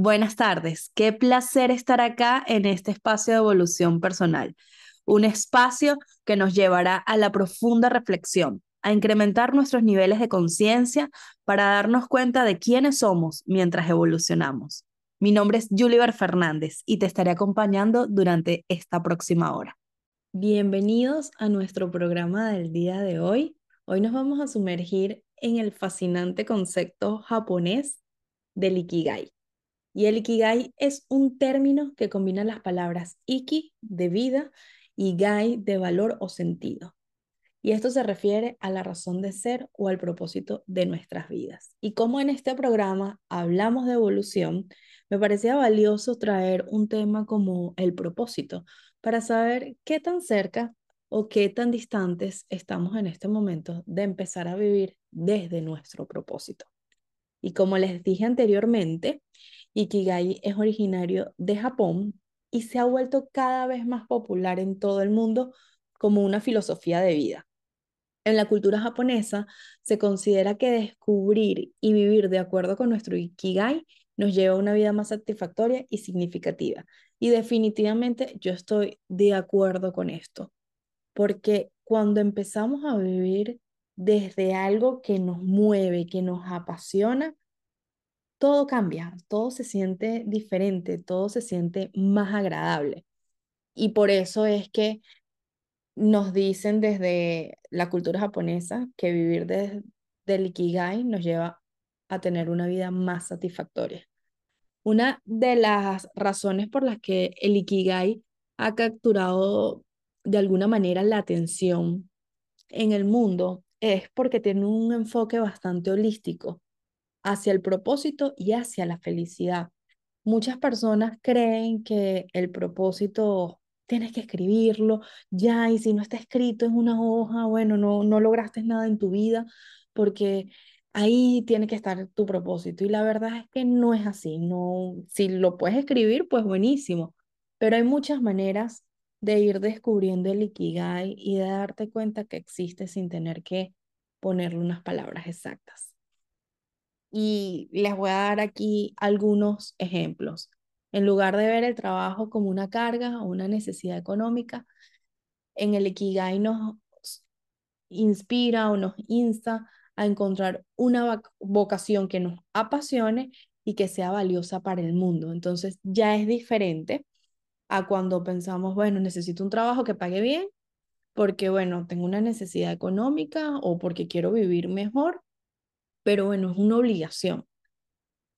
Buenas tardes, qué placer estar acá en este espacio de evolución personal, un espacio que nos llevará a la profunda reflexión, a incrementar nuestros niveles de conciencia para darnos cuenta de quiénes somos mientras evolucionamos. Mi nombre es Juliver Fernández y te estaré acompañando durante esta próxima hora. Bienvenidos a nuestro programa del día de hoy. Hoy nos vamos a sumergir en el fascinante concepto japonés del Ikigai. Y el Ikigai es un término que combina las palabras Iki de vida y Gai de valor o sentido. Y esto se refiere a la razón de ser o al propósito de nuestras vidas. Y como en este programa hablamos de evolución, me parecía valioso traer un tema como el propósito para saber qué tan cerca o qué tan distantes estamos en este momento de empezar a vivir desde nuestro propósito. Y como les dije anteriormente, Ikigai es originario de Japón y se ha vuelto cada vez más popular en todo el mundo como una filosofía de vida. En la cultura japonesa se considera que descubrir y vivir de acuerdo con nuestro Ikigai nos lleva a una vida más satisfactoria y significativa. Y definitivamente yo estoy de acuerdo con esto, porque cuando empezamos a vivir desde algo que nos mueve, que nos apasiona, todo cambia, todo se siente diferente, todo se siente más agradable. Y por eso es que nos dicen desde la cultura japonesa que vivir desde el Ikigai nos lleva a tener una vida más satisfactoria. Una de las razones por las que el Ikigai ha capturado de alguna manera la atención en el mundo es porque tiene un enfoque bastante holístico hacia el propósito y hacia la felicidad. Muchas personas creen que el propósito tienes que escribirlo ya y si no está escrito en una hoja, bueno, no, no lograste nada en tu vida porque ahí tiene que estar tu propósito. Y la verdad es que no es así. No, si lo puedes escribir, pues buenísimo. Pero hay muchas maneras de ir descubriendo el Ikigai y de darte cuenta que existe sin tener que ponerle unas palabras exactas. Y les voy a dar aquí algunos ejemplos. En lugar de ver el trabajo como una carga o una necesidad económica, en el Ikigai nos inspira o nos insta a encontrar una vocación que nos apasione y que sea valiosa para el mundo. Entonces ya es diferente a cuando pensamos, bueno, necesito un trabajo que pague bien porque, bueno, tengo una necesidad económica o porque quiero vivir mejor, pero bueno, es una obligación.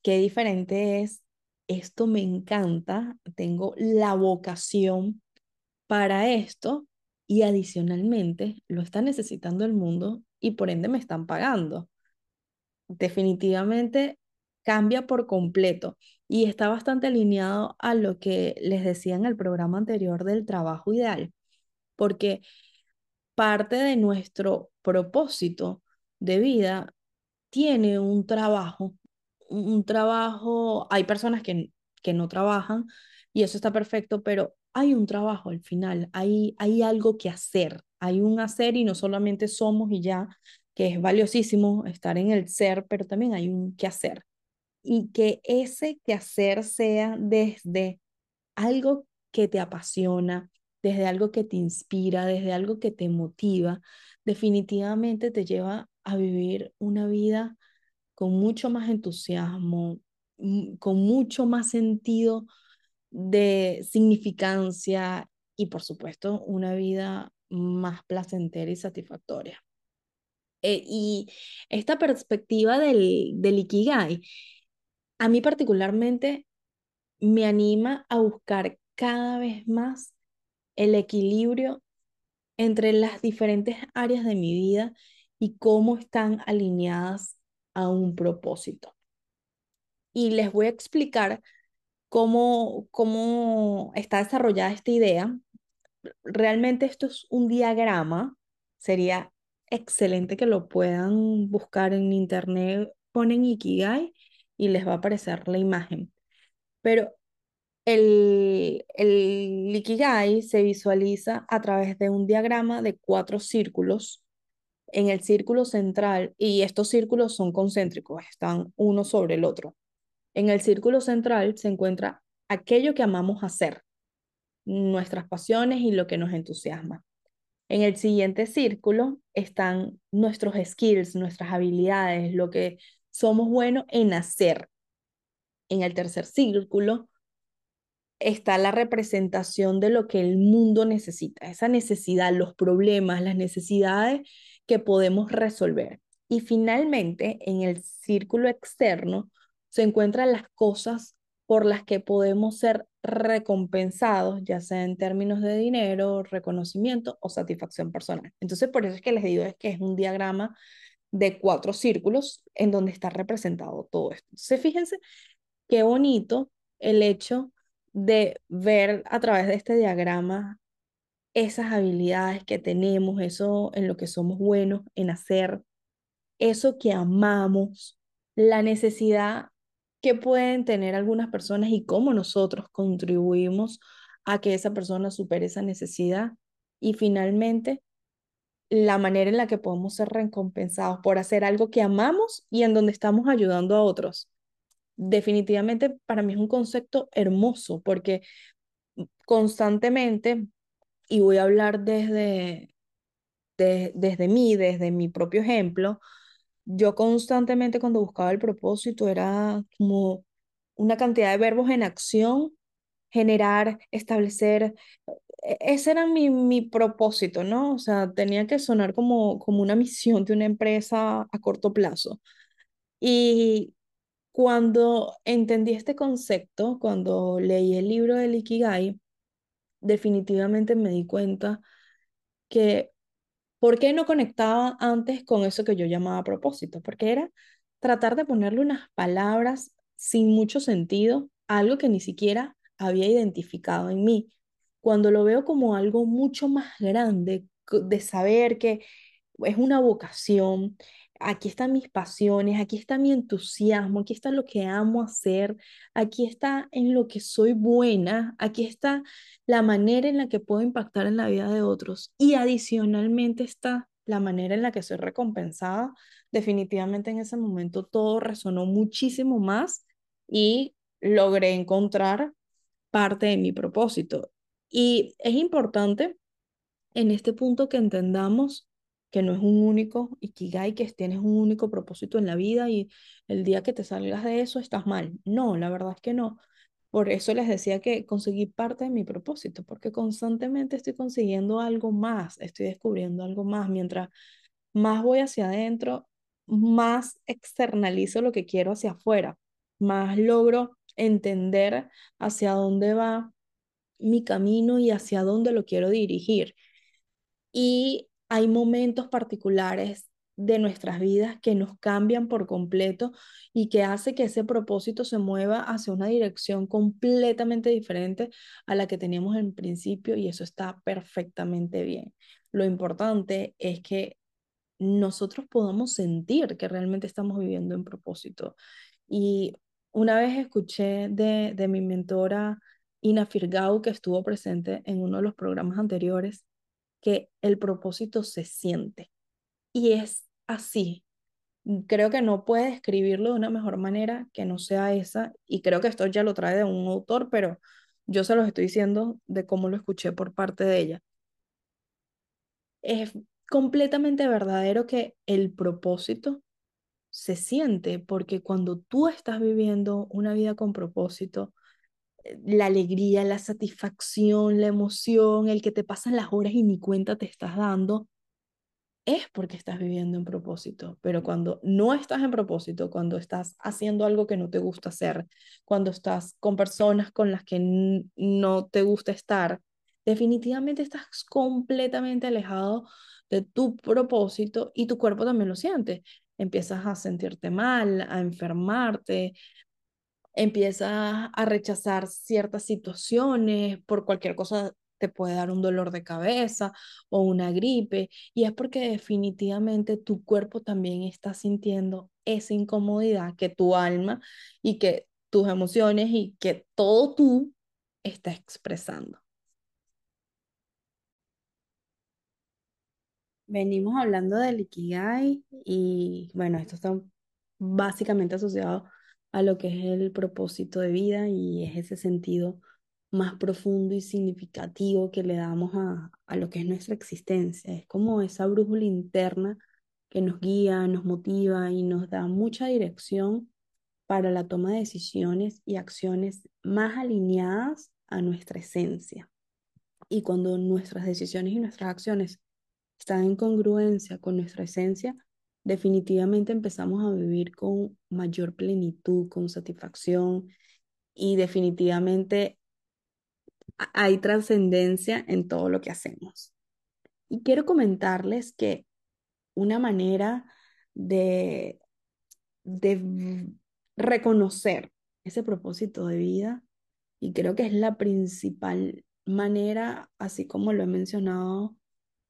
Qué diferente es, esto me encanta, tengo la vocación para esto y adicionalmente lo está necesitando el mundo y por ende me están pagando. Definitivamente cambia por completo y está bastante alineado a lo que les decía en el programa anterior del trabajo ideal, porque parte de nuestro propósito de vida tiene un trabajo, un trabajo, hay personas que, que no trabajan y eso está perfecto, pero hay un trabajo al final, hay, hay algo que hacer, hay un hacer y no solamente somos y ya, que es valiosísimo estar en el ser, pero también hay un que hacer. Y que ese que hacer sea desde algo que te apasiona, desde algo que te inspira, desde algo que te motiva, definitivamente te lleva a vivir una vida con mucho más entusiasmo, mm, con mucho más sentido de significancia y por supuesto una vida más placentera y satisfactoria. Eh, y esta perspectiva del, del Ikigai, a mí particularmente me anima a buscar cada vez más el equilibrio entre las diferentes áreas de mi vida y cómo están alineadas a un propósito. Y les voy a explicar cómo, cómo está desarrollada esta idea. Realmente esto es un diagrama, sería excelente que lo puedan buscar en internet, ponen Ikigai y les va a aparecer la imagen. Pero el, el Ikigai se visualiza a través de un diagrama de cuatro círculos. En el círculo central, y estos círculos son concéntricos, están uno sobre el otro. En el círculo central se encuentra aquello que amamos hacer, nuestras pasiones y lo que nos entusiasma. En el siguiente círculo están nuestros skills, nuestras habilidades, lo que somos buenos en hacer. En el tercer círculo está la representación de lo que el mundo necesita, esa necesidad, los problemas, las necesidades que podemos resolver. Y finalmente, en el círculo externo se encuentran las cosas por las que podemos ser recompensados, ya sea en términos de dinero, reconocimiento o satisfacción personal. Entonces, por eso es que les digo es que es un diagrama de cuatro círculos en donde está representado todo esto. Entonces, fíjense qué bonito el hecho de ver a través de este diagrama esas habilidades que tenemos, eso en lo que somos buenos en hacer, eso que amamos, la necesidad que pueden tener algunas personas y cómo nosotros contribuimos a que esa persona supere esa necesidad. Y finalmente, la manera en la que podemos ser recompensados por hacer algo que amamos y en donde estamos ayudando a otros. Definitivamente para mí es un concepto hermoso porque constantemente, y voy a hablar desde, desde mí, desde mi propio ejemplo, yo constantemente cuando buscaba el propósito era como una cantidad de verbos en acción, generar, establecer. E-, ese era mi, mi propósito, ¿no? O sea, tenía que sonar como, como una misión de una empresa a corto plazo. Y cuando entendí este concepto, cuando leí el libro del Ikigai, definitivamente me di cuenta que ¿Por qué no conectaba antes con eso que yo llamaba propósito? Porque era tratar de ponerle unas palabras sin mucho sentido algo que ni siquiera había identificado en mí. Cuando lo veo como algo mucho más grande, de saber que es una vocación, aquí están mis pasiones, aquí está mi entusiasmo, aquí está lo que amo hacer, aquí está en lo que soy buena, aquí está la manera en la que puedo impactar en la vida de otros y adicionalmente está la manera en la que soy recompensada. Definitivamente en ese momento todo resonó muchísimo más y logré encontrar parte de mi propósito. Y es importante en este punto que entendamos que no es un único ikigai, que tienes un único propósito en la vida y el día que te salgas de eso estás mal. No, la verdad es que no. Por eso les decía que conseguí parte de mi propósito, porque constantemente estoy consiguiendo algo más, estoy descubriendo algo más. Mientras más voy hacia adentro, más externalizo lo que quiero hacia afuera, más logro entender hacia dónde va mi camino y hacia dónde lo quiero dirigir. Y hay momentos particulares de nuestras vidas que nos cambian por completo y que hace que ese propósito se mueva hacia una dirección completamente diferente a la que teníamos en principio y eso está perfectamente bien. Lo importante es que nosotros podamos sentir que realmente estamos viviendo en propósito. Y una vez escuché de, de mi mentora Ina Firgau, que estuvo presente en uno de los programas anteriores, que el propósito se siente. Y es así. Creo que no puede escribirlo de una mejor manera que no sea esa. Y creo que esto ya lo trae de un autor, pero yo se los estoy diciendo de cómo lo escuché por parte de ella. Es completamente verdadero que el propósito se siente, porque cuando tú estás viviendo una vida con propósito, la alegría, la satisfacción, la emoción, el que te pasan las horas y ni cuenta te estás dando, es porque estás viviendo en propósito. Pero cuando no estás en propósito, cuando estás haciendo algo que no te gusta hacer, cuando estás con personas con las que no te gusta estar, definitivamente estás completamente alejado de tu propósito y tu cuerpo también lo siente. Empiezas a sentirte mal, a enfermarte, empiezas a rechazar ciertas situaciones, por cualquier cosa te puede dar un dolor de cabeza o una gripe, y es porque definitivamente tu cuerpo también está sintiendo esa incomodidad que tu alma y que tus emociones y que todo tú está expresando. Venimos hablando del Ikigai y bueno, esto está básicamente asociado a lo que es el propósito de vida y es ese sentido más profundo y significativo que le damos a, a lo que es nuestra existencia. Es como esa brújula interna que nos guía, nos motiva y nos da mucha dirección para la toma de decisiones y acciones más alineadas a nuestra esencia. Y cuando nuestras decisiones y nuestras acciones están en congruencia con nuestra esencia, definitivamente empezamos a vivir con mayor plenitud, con satisfacción y definitivamente hay trascendencia en todo lo que hacemos. Y quiero comentarles que una manera de, de reconocer ese propósito de vida, y creo que es la principal manera, así como lo he mencionado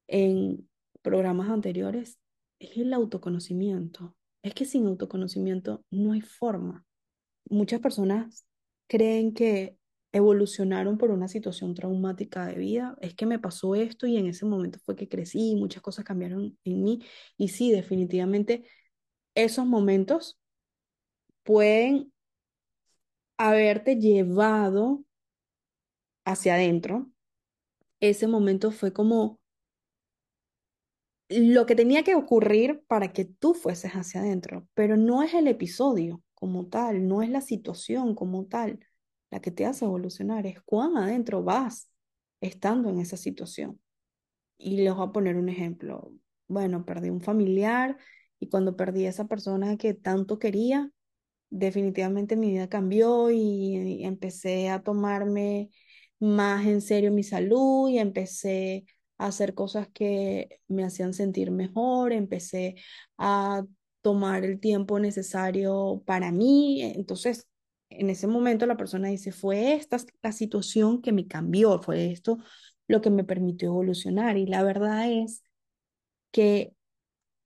en programas anteriores, es el autoconocimiento. Es que sin autoconocimiento no hay forma. Muchas personas creen que evolucionaron por una situación traumática de vida. Es que me pasó esto y en ese momento fue que crecí y muchas cosas cambiaron en mí. Y sí, definitivamente esos momentos pueden haberte llevado hacia adentro. Ese momento fue como lo que tenía que ocurrir para que tú fueses hacia adentro, pero no es el episodio como tal, no es la situación como tal la que te hace evolucionar, es cuán adentro vas estando en esa situación. Y les voy a poner un ejemplo. Bueno, perdí un familiar y cuando perdí a esa persona que tanto quería, definitivamente mi vida cambió y empecé a tomarme más en serio mi salud y empecé hacer cosas que me hacían sentir mejor, empecé a tomar el tiempo necesario para mí. Entonces, en ese momento la persona dice, fue esta la situación que me cambió, fue esto lo que me permitió evolucionar. Y la verdad es que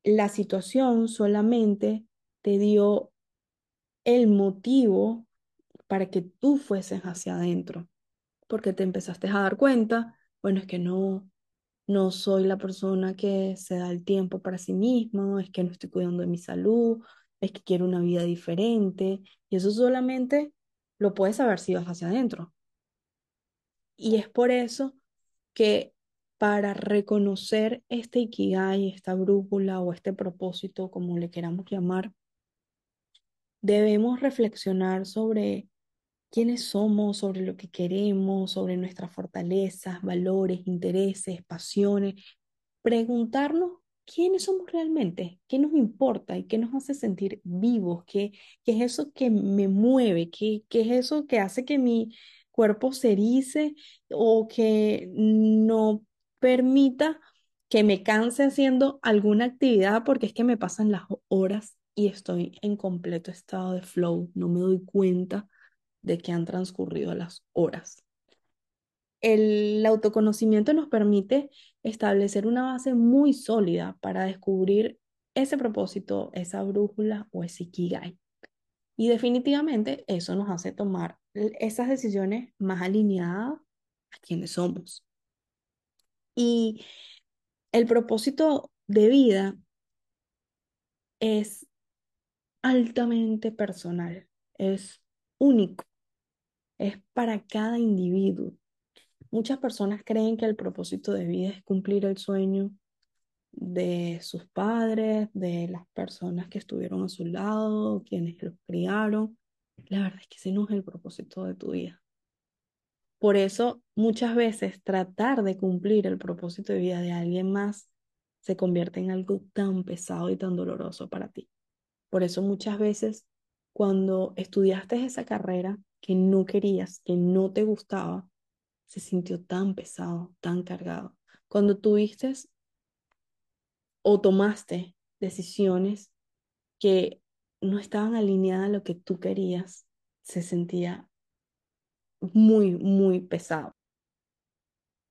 la situación solamente te dio el motivo para que tú fueses hacia adentro, porque te empezaste a dar cuenta, bueno, es que no, no soy la persona que se da el tiempo para sí misma, es que no estoy cuidando de mi salud, es que quiero una vida diferente. Y eso solamente lo puedes saber si vas hacia adentro. Y es por eso que para reconocer este ikigai, esta brújula o este propósito, como le queramos llamar, debemos reflexionar sobre quiénes somos, sobre lo que queremos, sobre nuestras fortalezas, valores, intereses, pasiones, preguntarnos quiénes somos realmente, qué nos importa y qué nos hace sentir vivos, qué, qué es eso que me mueve, qué, qué es eso que hace que mi cuerpo se erice o que no permita que me canse haciendo alguna actividad porque es que me pasan las horas y estoy en completo estado de flow, no me doy cuenta de que han transcurrido las horas. El autoconocimiento nos permite establecer una base muy sólida para descubrir ese propósito, esa brújula o ese ikigai. Y definitivamente eso nos hace tomar esas decisiones más alineadas a quienes somos. Y el propósito de vida es altamente personal, es único es para cada individuo. Muchas personas creen que el propósito de vida es cumplir el sueño de sus padres, de las personas que estuvieron a su lado, quienes los criaron. La verdad es que ese no es el propósito de tu vida. Por eso, muchas veces tratar de cumplir el propósito de vida de alguien más se convierte en algo tan pesado y tan doloroso para ti. Por eso muchas veces cuando estudiaste esa carrera, que no querías, que no te gustaba, se sintió tan pesado, tan cargado. Cuando tuviste o tomaste decisiones que no estaban alineadas a lo que tú querías, se sentía muy, muy pesado.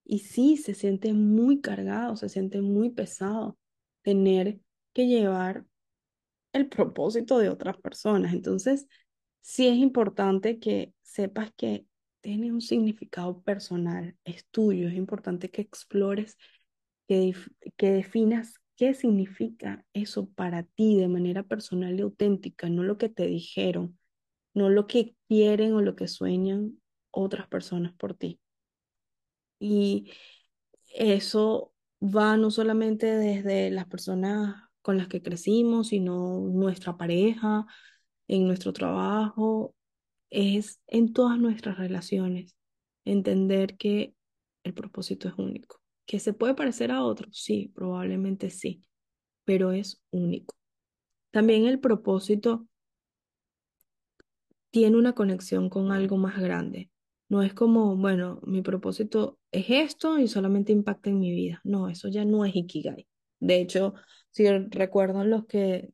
Y sí, se siente muy cargado, se siente muy pesado tener que llevar el propósito de otras personas. Entonces, sí es importante que sepas que tiene un significado personal, es tuyo, es importante que explores, que, que definas qué significa eso para ti de manera personal y auténtica, no lo que te dijeron, no lo que quieren o lo que sueñan otras personas por ti. Y eso va no solamente desde las personas con las que crecimos, sino nuestra pareja, en nuestro trabajo, es en todas nuestras relaciones. Entender que el propósito es único. ¿Que se puede parecer a otro? Sí, probablemente sí, pero es único. También el propósito tiene una conexión con algo más grande. No es como, bueno, mi propósito es esto y solamente impacta en mi vida. No, eso ya no es Ikigai. De hecho, si recuerdan los que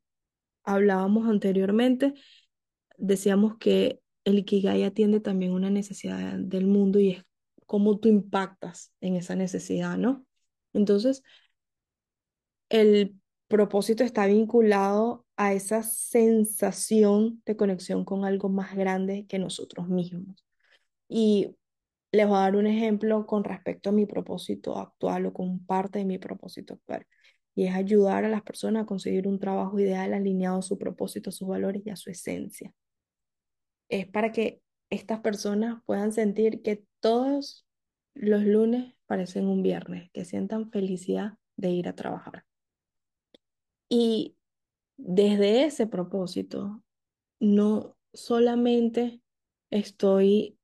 hablábamos anteriormente, decíamos que el Ikigai atiende también una necesidad del mundo y es cómo tú impactas en esa necesidad, ¿no? Entonces, el propósito está vinculado a esa sensación de conexión con algo más grande que nosotros mismos. Y les voy a dar un ejemplo con respecto a mi propósito actual o con parte de mi propósito actual. Y es ayudar a las personas a conseguir un trabajo ideal alineado a su propósito, a sus valores y a su esencia. Es para que estas personas puedan sentir que todos los lunes parecen un viernes, que sientan felicidad de ir a trabajar. Y desde ese propósito, no solamente estoy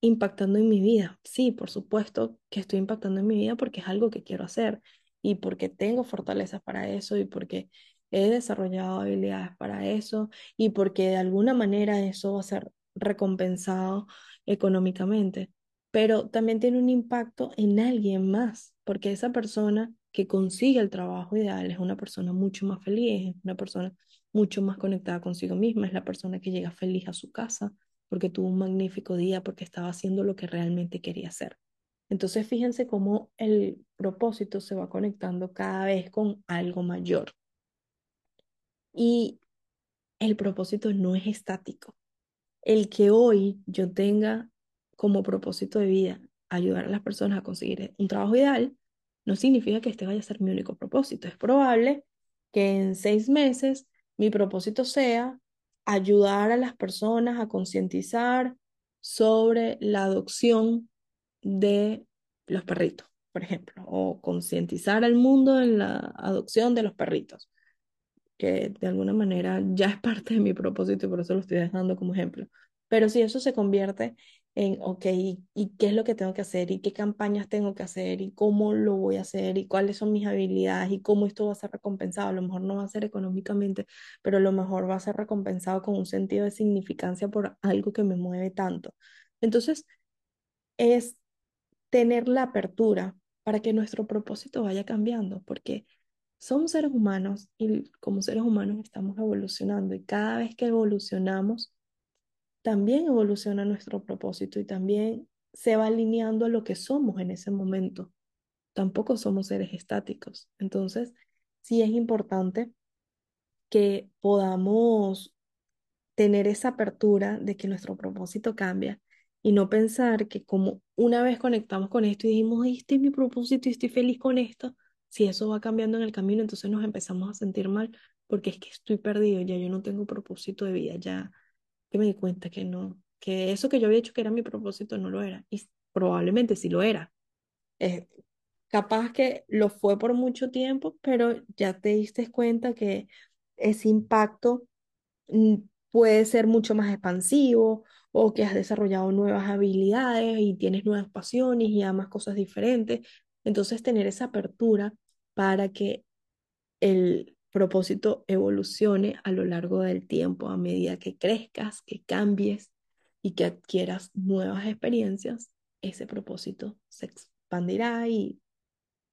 impactando en mi vida. Sí, por supuesto que estoy impactando en mi vida porque es algo que quiero hacer y porque tengo fortalezas para eso y porque he desarrollado habilidades para eso y porque de alguna manera eso va a ser recompensado económicamente. Pero también tiene un impacto en alguien más, porque esa persona que consigue el trabajo ideal es una persona mucho más feliz, es una persona mucho más conectada consigo misma, es la persona que llega feliz a su casa porque tuvo un magnífico día, porque estaba haciendo lo que realmente quería hacer. Entonces fíjense cómo el propósito se va conectando cada vez con algo mayor. Y el propósito no es estático. El que hoy yo tenga como propósito de vida ayudar a las personas a conseguir un trabajo ideal, no significa que este vaya a ser mi único propósito. Es probable que en seis meses mi propósito sea ayudar a las personas a concientizar sobre la adopción de los perritos, por ejemplo, o concientizar al mundo en la adopción de los perritos, que de alguna manera ya es parte de mi propósito y por eso lo estoy dejando como ejemplo. Pero si eso se convierte en, ok, ¿y, qué es lo que tengo que hacer? ¿Y qué campañas tengo que hacer? ¿Y cómo lo voy a hacer? ¿Y cuáles son mis habilidades? ¿Y cómo esto va a ser recompensado? A lo mejor no va a ser económicamente, pero a lo mejor va a ser recompensado con un sentido de significancia por algo que me mueve tanto. Entonces, es tener la apertura para que nuestro propósito vaya cambiando, porque somos seres humanos y como seres humanos estamos evolucionando y cada vez que evolucionamos, también evoluciona nuestro propósito y también se va alineando a lo que somos en ese momento. Tampoco somos seres estáticos. Entonces, sí es importante que podamos tener esa apertura de que nuestro propósito cambia y no pensar que como una vez conectamos con esto y dijimos, este es mi propósito y estoy feliz con esto, si eso va cambiando en el camino, entonces nos empezamos a sentir mal porque es que estoy perdido, ya yo no tengo propósito de vida, ya que me di cuenta que no, que eso que yo había hecho que era mi propósito no lo era. Y probablemente sí lo era. es capaz que lo fue por mucho tiempo, pero ya te diste cuenta que ese impacto mm, puede ser mucho más expansivo o que has desarrollado nuevas habilidades y tienes nuevas pasiones y amas cosas diferentes. Entonces, tener esa apertura para que el propósito evolucione a lo largo del tiempo, a medida que crezcas, que cambies y que adquieras nuevas experiencias, ese propósito se expandirá y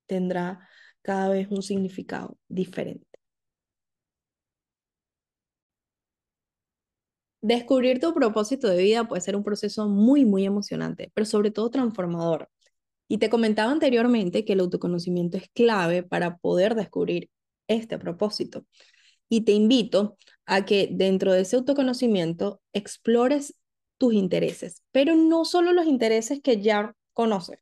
tendrá cada vez un significado diferente. Descubrir tu propósito de vida puede ser un proceso muy, muy emocionante, pero sobre todo transformador. Y te comentaba anteriormente que el autoconocimiento es clave para poder descubrir este propósito. Y te invito a que dentro de ese autoconocimiento explores tus intereses, pero no solo los intereses que ya conoces,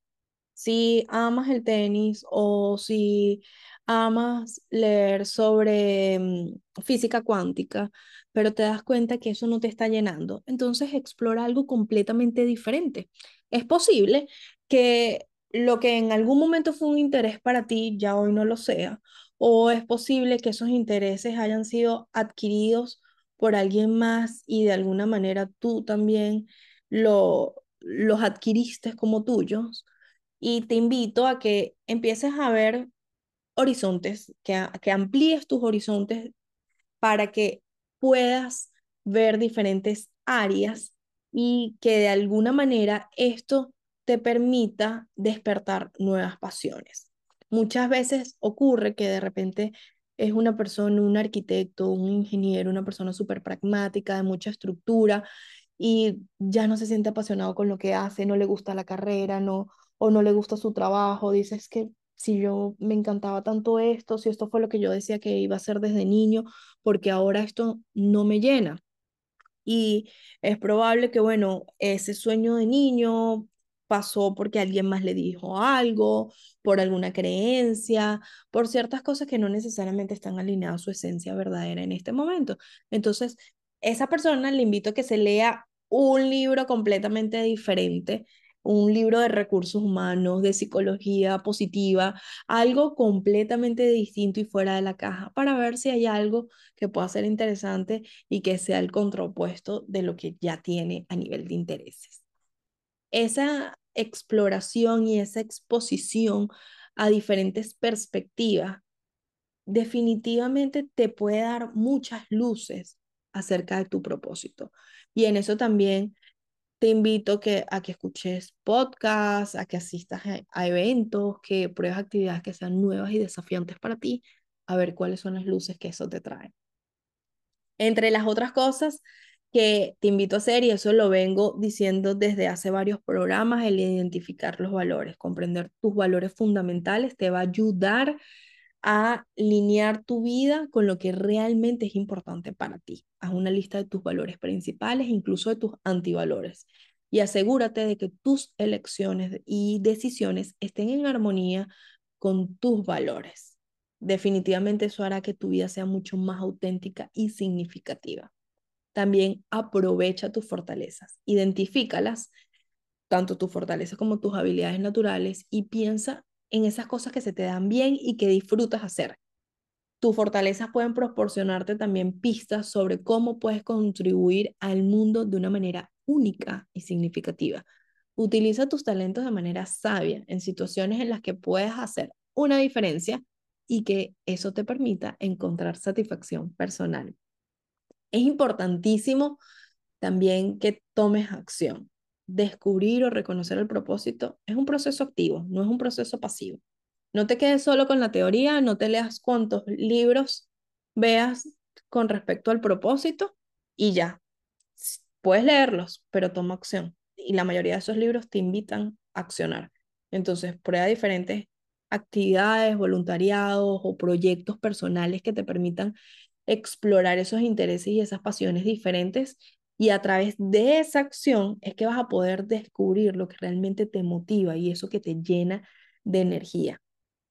si amas el tenis o si amas leer sobre mm, física cuántica, pero te das cuenta que eso no te está llenando, entonces explora algo completamente diferente. Es posible que lo que en algún momento fue un interés para ti ya hoy no lo sea, o es posible que esos intereses hayan sido adquiridos por alguien más y de alguna manera tú también lo, los adquiriste como tuyos. Y te invito a que empieces a ver horizontes, que, amplíes tus horizontes para que puedas ver diferentes áreas y que de alguna manera esto te permita despertar nuevas pasiones. Muchas veces ocurre que de repente es una persona, un arquitecto, un ingeniero, una persona súper pragmática, de mucha estructura, y ya no se siente apasionado con lo que hace, no le gusta la carrera, no, o no le gusta su trabajo, dices que si yo me encantaba tanto esto, si esto fue lo que yo decía que iba a hacer desde niño, porque ahora esto no me llena. Y es probable que, bueno, ese sueño de niño pasó porque alguien más le dijo algo, por alguna creencia, por ciertas cosas que no necesariamente están alineadas a su esencia verdadera en este momento. Entonces, esa persona le invito a que se lea un libro completamente diferente, un libro de recursos humanos, de psicología positiva, algo completamente distinto y fuera de la caja, para ver si hay algo que pueda ser interesante y que sea el contrapuesto de lo que ya tiene a nivel de intereses. Esa exploración y esa exposición a diferentes perspectivas definitivamente te puede dar muchas luces acerca de tu propósito. Y en eso también te invito que, a que escuches podcasts, a que asistas a, eventos, que pruebes actividades que sean nuevas y desafiantes para ti, a ver cuáles son las luces que eso te trae. Entre las otras cosas que te invito a hacer, y eso lo vengo diciendo desde hace varios programas, el identificar los valores, comprender tus valores fundamentales te va a ayudar a alinear tu vida con lo que realmente es importante para ti. Haz una lista de tus valores principales, incluso de tus antivalores. Y asegúrate de que tus elecciones y decisiones estén en armonía con tus valores. Definitivamente eso hará que tu vida sea mucho más auténtica y significativa. También aprovecha tus fortalezas, identifícalas, tanto tus fortalezas como tus habilidades naturales, y piensa en esas cosas que se te dan bien y que disfrutas hacer. Tus fortalezas pueden proporcionarte también pistas sobre cómo puedes contribuir al mundo de una manera única y significativa. Utiliza tus talentos de manera sabia en situaciones en las que puedes hacer una diferencia y que eso te permita encontrar satisfacción personal. Es importantísimo también que tomes acción descubrir o reconocer el propósito es un proceso activo, no es un proceso pasivo. No te quedes solo con la teoría, no te leas cuantos libros veas con respecto al propósito y ya. Puedes leerlos, pero toma acción. Y la mayoría de esos libros te invitan a accionar. Entonces, prueba diferentes actividades, voluntariados o proyectos personales que te permitan explorar esos intereses y esas pasiones diferentes y a través de esa acción es que vas a poder descubrir lo que realmente te motiva y eso que te llena de energía.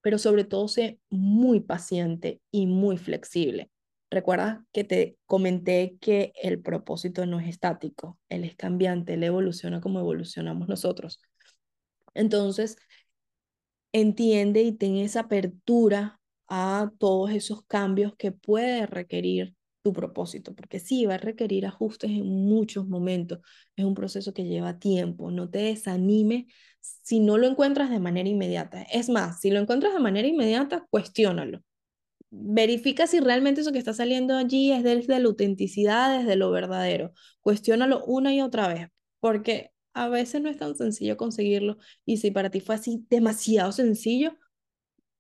Pero sobre todo sé muy paciente y muy flexible. Recuerda que te comenté que el propósito no es estático, él es cambiante, él evoluciona como evolucionamos nosotros. Entonces, entiende y ten esa apertura a todos esos cambios que puede requerir tu propósito, porque sí, va a requerir ajustes en muchos momentos. Es un proceso que lleva tiempo. No te desanimes si no lo encuentras de manera inmediata. Es más, si lo encuentras de manera inmediata, cuestiónalo. Verifica si realmente eso que está saliendo allí es desde la autenticidad, desde lo verdadero. Cuestiónalo una y otra vez, porque a veces no es tan sencillo conseguirlo. Y si para ti fue así demasiado sencillo,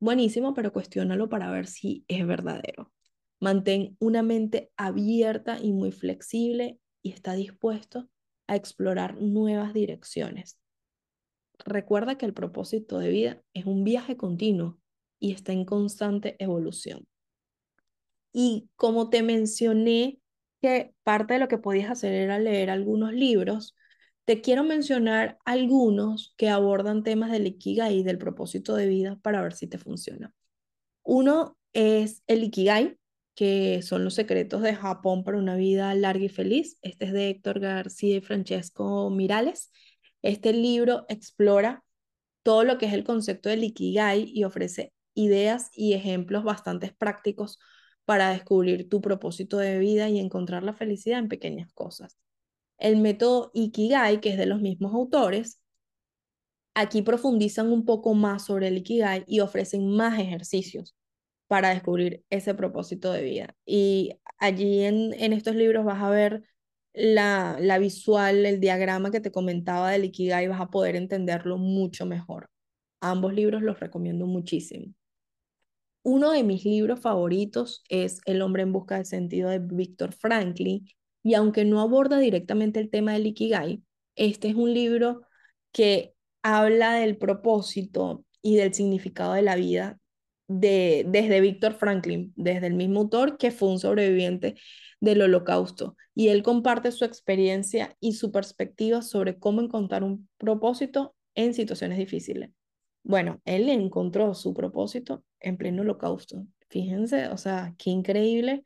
buenísimo, pero cuestiónalo para ver si es verdadero. Mantén una mente abierta y muy flexible y está dispuesto a explorar nuevas direcciones. Recuerda que el propósito de vida es un viaje continuo y está en constante evolución. Y como te mencioné que parte de lo que podías hacer era leer algunos libros, te quiero mencionar algunos que abordan temas del Ikigai y del propósito de vida para ver si te funciona. Uno es el Ikigai, que son los secretos de Japón para una vida larga y feliz. Este es de Héctor García y Francesco Mirales. Este libro explora todo lo que es el concepto del Ikigai y ofrece ideas y ejemplos bastante prácticos para descubrir tu propósito de vida y encontrar la felicidad en pequeñas cosas. El método Ikigai, que es de los mismos autores, aquí profundizan un poco más sobre el Ikigai y ofrecen más ejercicios para descubrir ese propósito de vida. Y allí en, en estos libros vas a ver la, la visual, el diagrama que te comentaba del Ikigai, vas a poder entenderlo mucho mejor. Ambos libros los recomiendo muchísimo. Uno de mis libros favoritos es El hombre en busca del sentido de Víctor Franklin, y aunque no aborda directamente el tema del Ikigai, este es un libro que habla del propósito y del significado de la vida de, desde Víctor Franklin, desde el mismo autor que fue un sobreviviente del holocausto. Y él comparte su experiencia y su perspectiva sobre cómo encontrar un propósito en situaciones difíciles. Bueno, él encontró su propósito en pleno holocausto. Fíjense, o sea, qué increíble.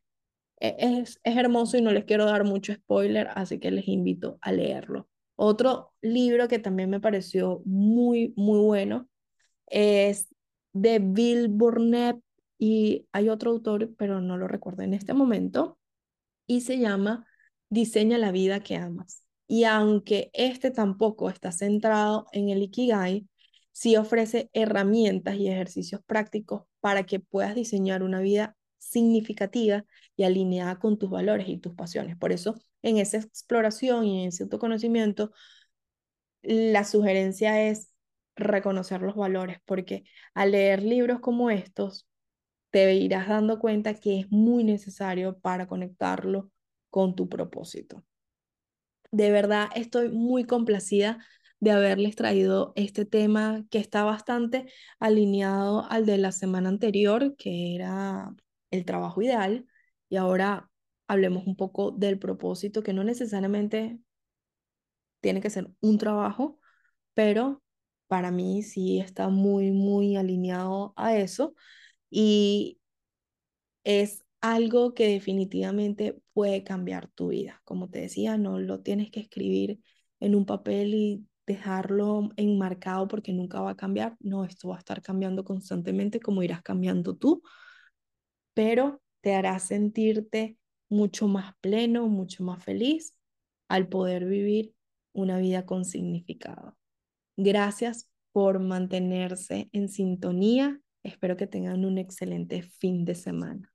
E-, es, es hermoso y no les quiero dar mucho spoiler, así que les invito a leerlo. Otro libro que también me pareció muy, muy bueno es de Bill Burnett y hay otro autor, pero no lo recuerdo en este momento, y se llama Diseña la vida que amas. Y aunque este tampoco está centrado en el Ikigai, sí ofrece herramientas y ejercicios prácticos para que puedas diseñar una vida significativa y alineada con tus valores y tus pasiones. Por eso, en esa exploración y en ese autoconocimiento, la sugerencia es reconocer los valores, porque al leer libros como estos, te irás dando cuenta que es muy necesario para conectarlo con tu propósito. De verdad, estoy muy complacida de haberles traído este tema que está bastante alineado al de la semana anterior, que era el trabajo ideal, y ahora hablemos un poco del propósito, que no necesariamente tiene que ser un trabajo, pero para mí sí está muy, muy alineado a eso y es algo que definitivamente puede cambiar tu vida. Como te decía, no lo tienes que escribir en un papel y dejarlo enmarcado porque nunca va a cambiar. No, esto va a estar cambiando constantemente como irás cambiando tú, pero te hará sentirte mucho más pleno, mucho más feliz al poder vivir una vida con significado. Gracias por mantenerse en sintonía. Espero que tengan un excelente fin de semana.